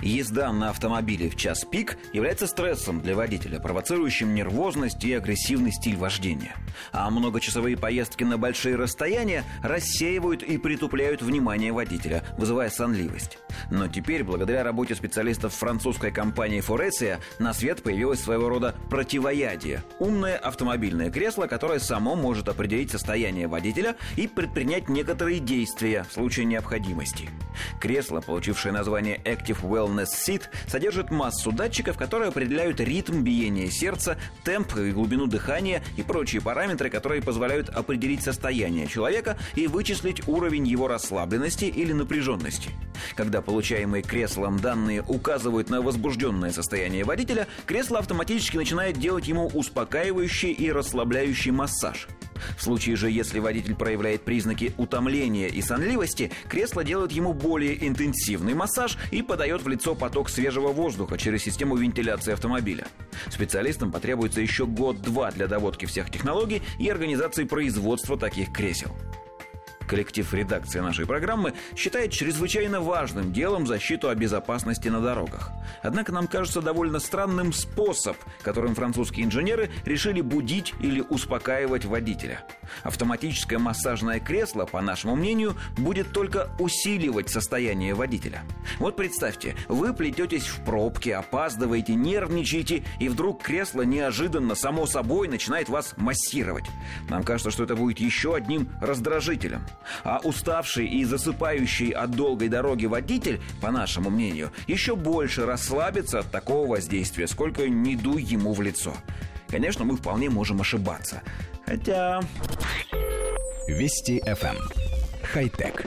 Езда на автомобиле в час пик является стрессом для водителя, провоцирующим нервозность и агрессивный стиль вождения. А многочасовые поездки на большие расстояния рассеивают и притупляют внимание водителя, вызывая сонливость. Но теперь, благодаря работе специалистов французской компании Фореция, на свет появилось своего рода противоядие – умное автомобильное кресло, которое само может определить состояние водителя и предпринять некоторые действия в случае необходимости. Кресло, получившее название Active Wellness Seat, содержит массу датчиков, которые определяют ритм биения сердца, темп и глубину дыхания и прочие параметры, которые позволяют определить состояние человека и вычислить уровень его расслабленности или напряженности. Когда получаемые креслом данные указывают на возбужденное состояние водителя, кресло автоматически начинает делать ему успокаивающий и расслабляющий массаж. В случае же, если водитель проявляет признаки утомления и сонливости, кресло делает ему более интенсивный массаж и подает в лицо поток свежего воздуха через систему вентиляции автомобиля. Специалистам потребуется еще год-два для доводки всех технологий и организации производства таких кресел. Коллектив редакции нашей программы считает чрезвычайно важным делом защиту о безопасности на дорогах. Однако нам кажется довольно странным способ, которым французские инженеры решили будить или успокаивать водителя. Автоматическое массажное кресло, по нашему мнению, будет только усиливать состояние водителя. Вот представьте, вы плететесь в пробке, опаздываете, нервничаете, и вдруг кресло неожиданно, само собой, начинает вас массировать. Нам кажется, что это будет еще одним раздражителем. А уставший и засыпающий от долгой дороги водитель, по нашему мнению, еще больше расслабится от такого воздействия, сколько не дуй ему в лицо. Конечно, мы вполне можем ошибаться. Хотя... Вести FM. Эм. Хай-тек.